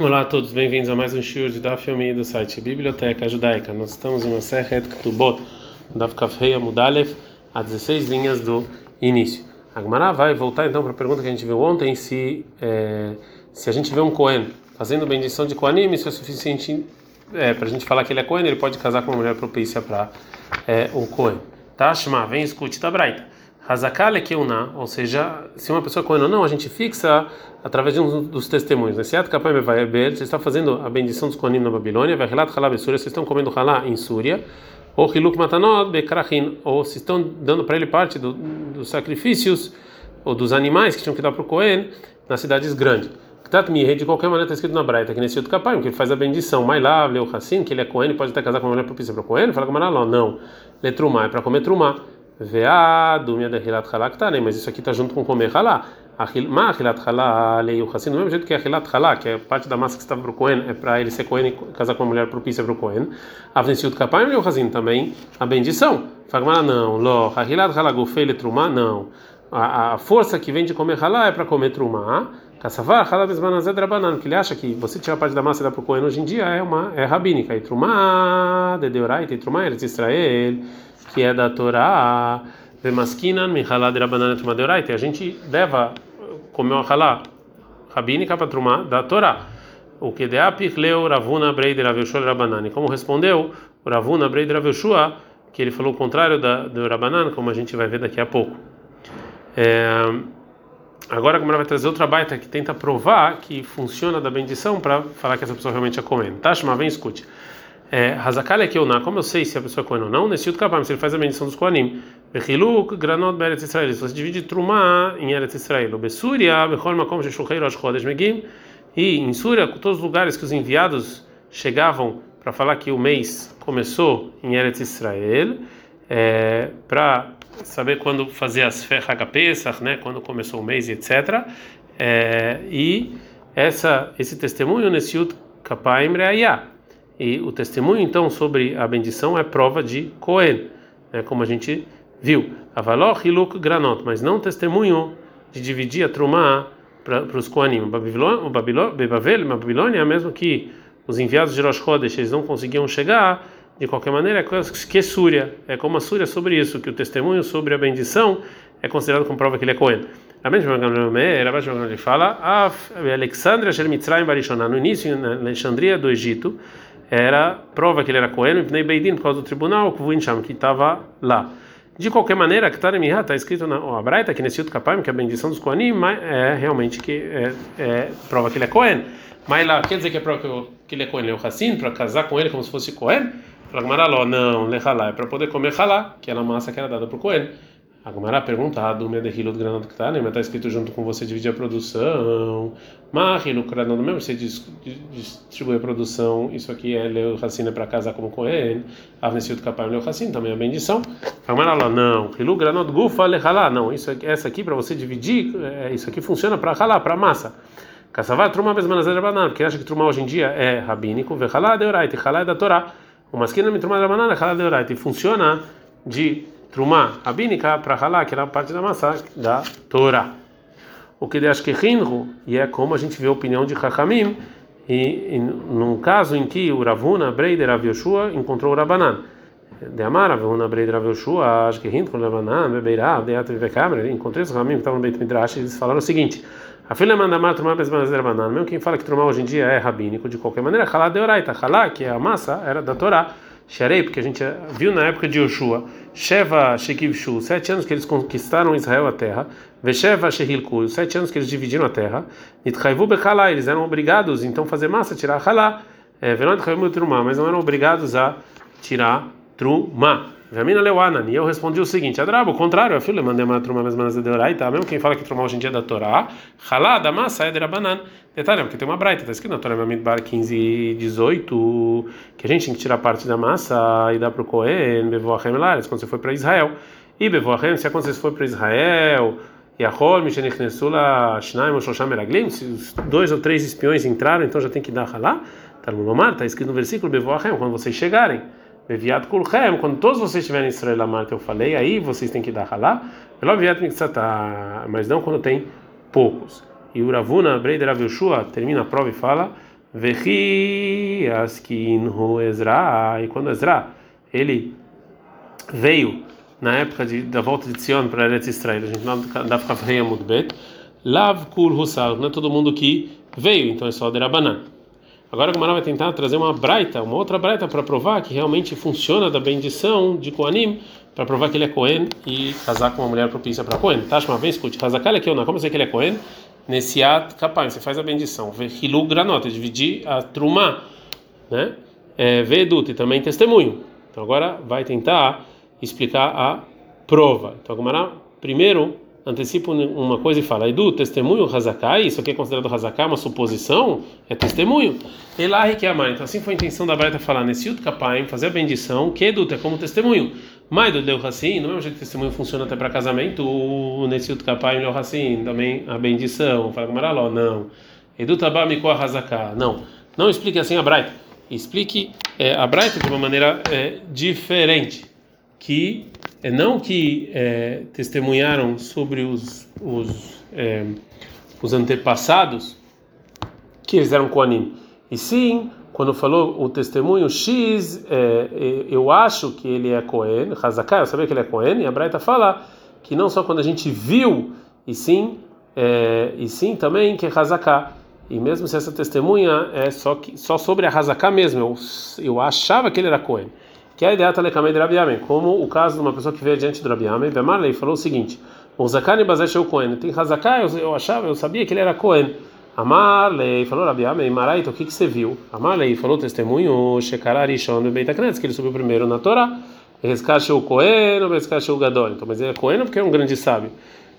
Olá a todos, bem-vindos a mais um show de Daf Yomi do site Biblioteca Judaica. Nós estamos em uma Sechet Ktubot, Daf Kafrei Amudalev, a 16 linhas do início. A vai voltar então para a pergunta que a gente viu ontem, se, é, se a gente vê um Cohen fazendo bendição de Kohanim, isso é suficiente é, para a gente falar que ele é Cohen, ele pode casar com uma mulher propícia para é, o Cohen. Tá, Shema, vem escute da Braita. Hazakale Keuna, ou seja, se uma pessoa Cohen ou não, a gente fixa através de um dos testemunhos. Né? Se você está fazendo a bendição dos Kohanim na Babilônia, vai relatar Halá Súria, vocês estão comendo Halá em Súria, ou Hiluk Matanot Bekrachin, ou se estão dando para ele parte do, dos sacrifícios ou dos animais que tinham que dar para o Cohen nas cidades grandes. De qualquer maneira está escrito na Braita, que nesse outro capaz, que ele faz a bendição, Mailav, Leu Hassin, que ele é Cohen, pode até casar com uma mulher propícia para o Cohen, fala com Maraló, não, Letrumá, é para comer Trumá. Veado, minha dehilat halak né? Mas isso aqui está junto com comer halá. Ma achilat halá, leio assim, do mesmo jeito que achilat halá, que é parte da massa que estava para o Cohen, é para ele ser Cohen e casar com uma mulher propícia para o Cohen. Avnesiut kapayim leio assim também, a bendição. Fagmara não, lo, achilat halá gufei letrumá, não. A, a força que vem de comer halá é para comer trumá. Kassavar, halá bezmanazé drabanan, que ele acha que você tirar parte da massa e dar para o Cohen hoje em dia é uma é rabínica. E trumá, de deorai, e trumá, eles Israel que é da Torá, Vemaskinan, Mihalá de Rabanan A gente leva comer uma halá rabínica para trumar da Torá. O que de Apichleu Ravuna Brei de Raveshua Rabanan. Como respondeu Ravuna Brei de Raveshua, que ele falou o contrário da, do Rabanan, como a gente vai ver daqui a pouco. É, agora, como ela vai trazer outra baita que tenta provar que funciona da bendição para falar que essa pessoa realmente é comendo. Tashma, vem escute. Hazakal é que como eu sei se a pessoa é Kohen ou não, nesse outro capam, se ele faz a bendição dos Kohanim. Bechiluk, granot, beretz Israel, se você divide Trumá em Eretz Israel, Besúria, Bechol Makom, Sheshucheiro, Ashkodesh Megim, e em Súria, todos os lugares que os enviados chegavam para falar que o mês começou em Eretz Israel, é, para saber quando fazer as Ferragapesach, né, quando começou o mês, etc. É, e essa, esse testemunho nesse outro Kapaim Reayah e o testemunho, então, sobre a bendição é prova de Cohen, né, como a gente viu. Avalor hiluk granot, mas não testemunho de dividir a trumá para os Kohanim. O Babilônia, é mesmo que os enviados de Rosh Chodesh, eles não conseguiam chegar, de qualquer maneira, é que Súria. É como a Súria sobre isso, que o testemunho sobre a bendição é considerado como prova que ele é Cohen. A mesma ele fala, Alexandria Mitzrayim Barishonah, no início, na Alexandria do Egito, era prova que ele era Cohen, Pnei Beidin, por causa do tribunal, que estava lá. De qualquer maneira, Ktaremihá está escrito na oh, Braita, que nesse outro capaz, que a bendição dos Kohanim é realmente que é, é, prova que ele é Cohen. Mas lá, quer dizer que é prova que ele é Cohen, é o Hassin, para casar com ele como se fosse Cohen? Fala não, Lechalá, é para poder comer Halá, que era a massa que era dada por Cohen. A Gumara pergunta, ah, do do Granado que está, né? Está escrito junto com você dividir a produção. Mahilo Granado mesmo, você distribui a produção. Isso aqui é Leo Racina para casar como com ele. Avnecido capaz Leo Racina também é bendição. A Gumara lá, não. Hilu Granado Gufa Lehalá. Não, isso essa aqui para você dividir, é, isso aqui funciona para ralar, para massa. Caçavar Truma Besmanazé Banana, porque acha que Truma hoje em dia é rabínico. Vechalá de Oraite, Halá é da Torá. Me Truma de Banana, Halá de Oraite. Funciona de Trumá rabínica para ralar, que era parte da massa da Torá. O que acho que Hinru, e é como a gente vê a opinião de Hakamim, e, e num caso em que o Ravuna, Breider, Rav Yoshua, encontrou o Rabanan. De Amar, Ravuna, Breider, Rav Yoshua, acho que Hinru, Rabanan, Bebeirá, Deat, Vekamer, encontrei os Ramim que estavam no Beit Midrash, e eles falaram o seguinte: a filha manda amar Trumá, Besmanaz, Rabanan, mesmo quem fala que Trumá hoje em dia é rabínico, de qualquer maneira, Halá de Oraita, Halá, que é a massa, era da Torá. Sharei, porque a gente viu na época de Yoshua, Sheva Shekivshu, sete anos que eles conquistaram Israel a terra, Vesheva Shehilku, sete anos que eles dividiram a terra, Nitchaivu Bechalá, eles eram obrigados então fazer massa, tirar Halá, é, mas não eram obrigados a tirar Trumá. Vamina Leuanan, e eu respondi o seguinte: Adrabo, o contrário, a filha mandei uma mas manas de Deoraita, mesmo quem fala que truma hoje em dia é da Torá, Halá, da massa é de Rabanan. Detalhe, porque tem uma braita, está escrito na Torá Mamidbar 15 e 18, que a gente tem que tirar parte da massa e dar para o Cohen, Bevoachem Lares, quando você foi para Israel. E Bevoachem, se é quando você foi para Israel, e a Hol, Mishenechnesula, Shnaim, Shosham Meraglim, se dois ou três espiões entraram, então já tem que dar Halá. Está escrito no versículo Bevoachem, quando vocês chegarem. Beviat Kulchem, quando todos vocês estiverem em Israel Amart, eu falei, aí vocês têm que dar halá, mas não quando tem poucos. E o Ravuna, Breider Avilshua, termina a prova e fala, Vehi askin hu Ezra. E quando Ezra ele veio na época de, da volta de Sion para Eretz Israel, a gente não dá para fazer muito bem. Lav kul husal, não é todo mundo que veio, então é só derabanan. Agora o Gamara vai tentar trazer uma braita, uma outra braita para provar que realmente funciona da bendição de Koanim, para provar que ele é Cohen e casar com uma mulher propícia para Cohen. Tashma, vem, escute, Hazakal ou não, como eu sei que ele é Cohen? Nesse ato, capaz, você faz a bendição. Hilu granota, dividir a truma, né? É, Vedut, também testemunho. Então agora vai tentar explicar a prova. Então, Gamara, primeiro antecipa uma coisa e fala: Edu, testemunho Hazakai, isso aqui é considerado Hazakai, uma suposição? É testemunho. Elahi que amar. Então, assim foi a intenção da Braita falar nesse Yud fazer a bendição, que Edu é como testemunho. Mas do Deu assim, no mesmo jeito que testemunho funciona até para casamento, nesse Yud Kapaim, Deu assim, também a bendição. Fala Gamaraló, não. Edu Tabá Mikoa Hazaká. Não. Não explique assim a Braita. Explique é, a Braita de uma maneira é, diferente. Que é não que é, testemunharam sobre os, os, é, os antepassados que eles eram Koanim, e sim, quando falou o testemunho X, é, eu acho que ele é Cohen, Hazaká, eu sabia que ele é Cohen, e a Braita fala que não só quando a gente viu, e sim, é, e sim também que é Hazaká. E mesmo se essa testemunha é só, que, só sobre a Hazaká mesmo, eu, eu achava que ele era Cohen que é a ideia Talekame de Rabiamen, como o caso de uma pessoa que veio diante do Rabiamen, Bemarley falou o seguinte: o Zakani Bazesh o Cohen, tem Hazaká, eu achava, eu sabia que ele era Cohen. Amarley falou Rabiamen, Maraita, o que, que você viu? Amarley falou testemunho, Shekarari Shon Beitaknetz, que ele subiu primeiro na Torá. Rescate o Cohen, rescate o Gadol. Então, mas ele é Cohen porque é um grande sábio.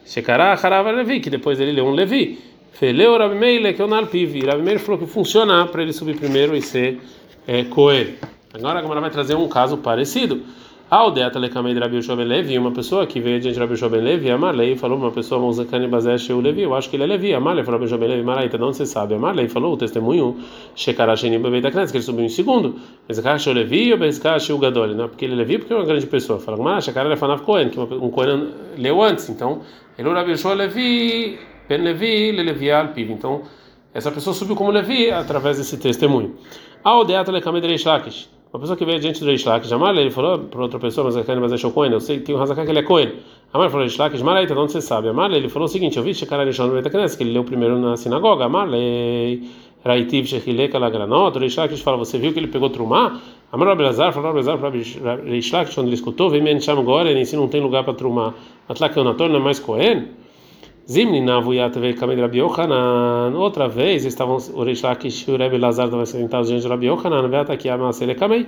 Shekará Harava Levi, que depois ele leu um Levi. Feleu Rabi Meile, que é o Nalpivi. Rabi Meile falou que funciona para ele subir primeiro e ser é, Cohen. Agora a Gamara vai trazer um caso parecido. Aldeata lekamei Rabi Yoshua Levi, uma pessoa que veio diante de Rabi Yoshua Levi, Amarlei falou uma pessoa, Mozakani Bazesh o Levi, eu acho que ele é Levi, Amarlei falou Rabi Yoshua Levi, Maraita, não você sabe, Amarlei falou o testemunho, Shekarasheni Bebei Knes, que ele subiu em segundo, Bezakash o Levi ou Bezakash o Gadol, não, porque ele é Levi, porque é uma grande pessoa, fala, Gamara, Shekara Fanav Cohen, que um Cohen leu antes, então, ele é Rabi Yoshua Levi, Ben Levi, Levi Alpiv, então, essa pessoa subiu como Levi através desse testemunho. Aldeata lekamei Lakish, uma pessoa que veio diante do Reish Lakish, ele falou para outra pessoa, mas aquele mas achou Cohen, eu sei que tem um Hazaká que ele é Cohen. Amar falou Malaita, de onde você sabe? Amar ele falou o seguinte, eu vi Shekara Rishon no Betacnes, que ele leu primeiro na sinagoga. Amar Raitiv Shechileka Lagranot, Reish Lakish fala, você viu que ele pegou Trumá? Amar Abelazar falou Abelazar para Reish Lakish, quando ele escutou, vem me enxam agora, ele ensina não tem lugar para Trumá. É mais Cohen? Zimni Navuyat veio Kamed Rabi Yohanan. Outra vez estavam o Reish Lakish e o Rebbe Lazar estavam sentados diante de Rabi Yohanan. Veio aqui a Masele Kamei.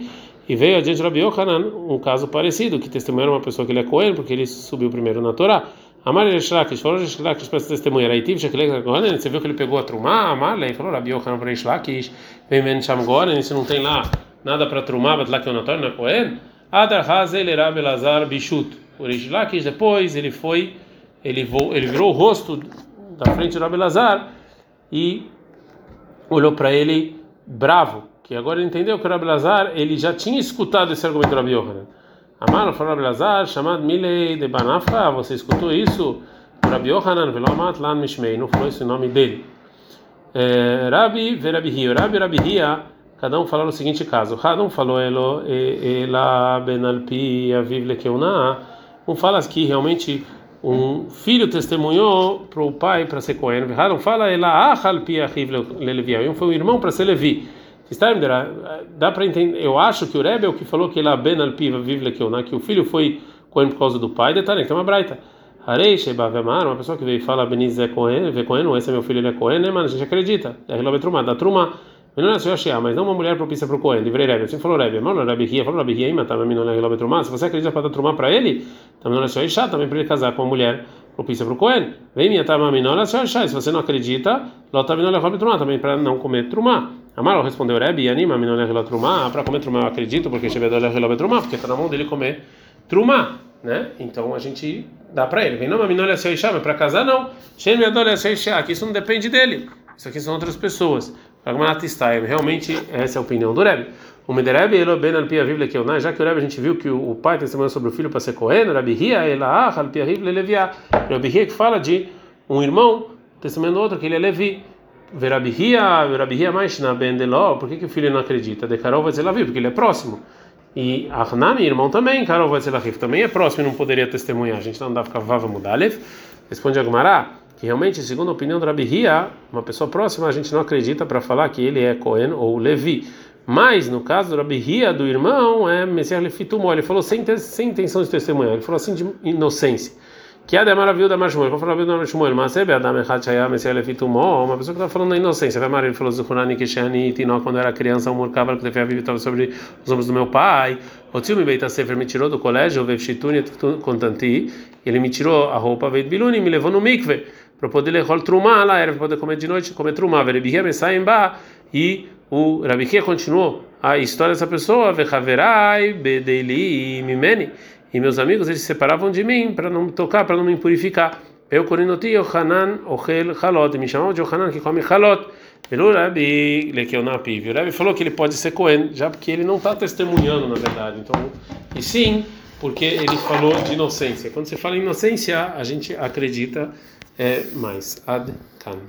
E veio adiante de Rabi Yohanan um caso parecido, que testemunharam uma pessoa que ele é Cohen, porque ele subiu primeiro na Torá. Amar Reish Lakish, falou Reish Lakish para testemunhar. Aitiv, Shekelek Gohanan, você viu que ele pegou a Trumá? Amar, ele falou Rabi Yohanan para Reish Lakish, vem Men Sham Gohanan, se não tem lá nada para Trumá, mas lá que é o não é Cohen. Adar Hazel Rabi Lazar Bishut. O Reish Lakish depois ele foi ele, vo, ele virou o rosto da frente do Rabi Lazar e olhou para ele bravo, que agora ele entendeu que o Rabi Lazar ele já tinha escutado esse argumento do Rabi Yohanan. Amar, falou Rabi Lazar, chamado Milei de Banafra, você escutou isso? Rabi Yohanan, Velomat Lan Mishmei, não foi esse o nome dele. É, Rabi Verabi Ria, Rabi Rabi Ria, cada um falou no seguinte caso. Cada um falou Ela Benalpi, Aviv Lekeuna. Um fala que realmente um filho testemunhou para o pai para ser Cohen. Não fala ela piachiv leleviá. Foi um irmão para ser Levi. Dá para entender. Eu acho que o Rebbe é o que falou que ela ben alpiva vive que o filho foi Cohen por causa do pai. Detalhe, tem uma braita. Harei Sheba Vemar, uma pessoa que veio e fala Beniz é Cohen, vê Cohen, esse é meu filho, ele é Cohen, né, mano? A gente acredita. É Hilobet Trumá, da Trumá. Menor é mas não uma mulher propícia para o Cohen. Livrei Rebbe. Assim falou Rebbe. Mano, Rebbe Ria, falou Rebbe Ria, menor é Hilobet Trumá. Se você acredita para dar Trumá para ele, também não é chá, também para ele casar com uma mulher propícia para o Cohen. Vem minha tama menor é chá. Se você não acredita, Lota é Hilobet Trumá, também para não comer Trumá. Amaro respondeu Rebbe, anima é Hilobet Trumá. Para comer Trumá eu acredito, porque Shebedol é Hilobet Trumá, porque está na mão dele comer Trumá. Né? Então a gente dá para ele. Vem não, menor é chá, mas para casar não. Shem Yadol é chá, que isso não depende dele. Isso aqui são outras pessoas. Realmente, essa é a opinião do Rebbe. O Mederebe, ele ben al pia vivle que já que o Rebbe a gente viu que o pai testemunha sobre o filho para ser Cohen, Rabi Ria, ela ah, al pia vivle leviá. Rabi que fala de um irmão testemunhando outro que ele é Levi. Verabihia, Verabihia mais na Bendeló, por que, que o filho não acredita? De Karol Vatzelaviv, porque ele é próximo. E Arnami, irmão também, Karol Vatzelaviv, também é próximo e não poderia testemunhar. A gente não dava Kavava Mudalev. Responde Agmará, que realmente, segundo a opinião do Rabihia, uma pessoa próxima a gente não acredita para falar que ele é Cohen ou Levi. Mas, no caso do Rabihia, do irmão, é Messias Lefitumó. Ele falou sem, sem intenção de testemunhar, ele falou assim de inocência. Que é maravilha da Mashmuel. Qual foi a maravilha da Mashmuel? Mas é Adam Echad Shaya Messiah Lefitumó. Uma pessoa que está falando da inocência. Vai Maria, ele falou Zuhurani Kishani Tinó, quando era criança, um murkava que teve a vida estava sobre os ombros do meu pai. O tio me beita sefer me tirou do colégio, o Vevshituni contanti. Ele me tirou a roupa, veio Biluni, me levou no mikve para poder ler trumá lá, era para poder comer de noite, comer trumá. Verebihia Messaimba. E o Rabihia continuou a história dessa pessoa. Vechaverai Bedeli Mimeni e meus amigos eles se separavam de mim para não me tocar, para não me impurificar. Eu corinoti Yohanan Ochel Halot, me chamava de Yohanan que come Halot. Pelo Rabi Lekeunapi. O Rabi falou que ele pode ser Cohen, já porque ele não está testemunhando, na verdade. Então, e sim, porque ele falou de inocência. Quando você fala em inocência, a gente acredita é, mais. Ad Kan.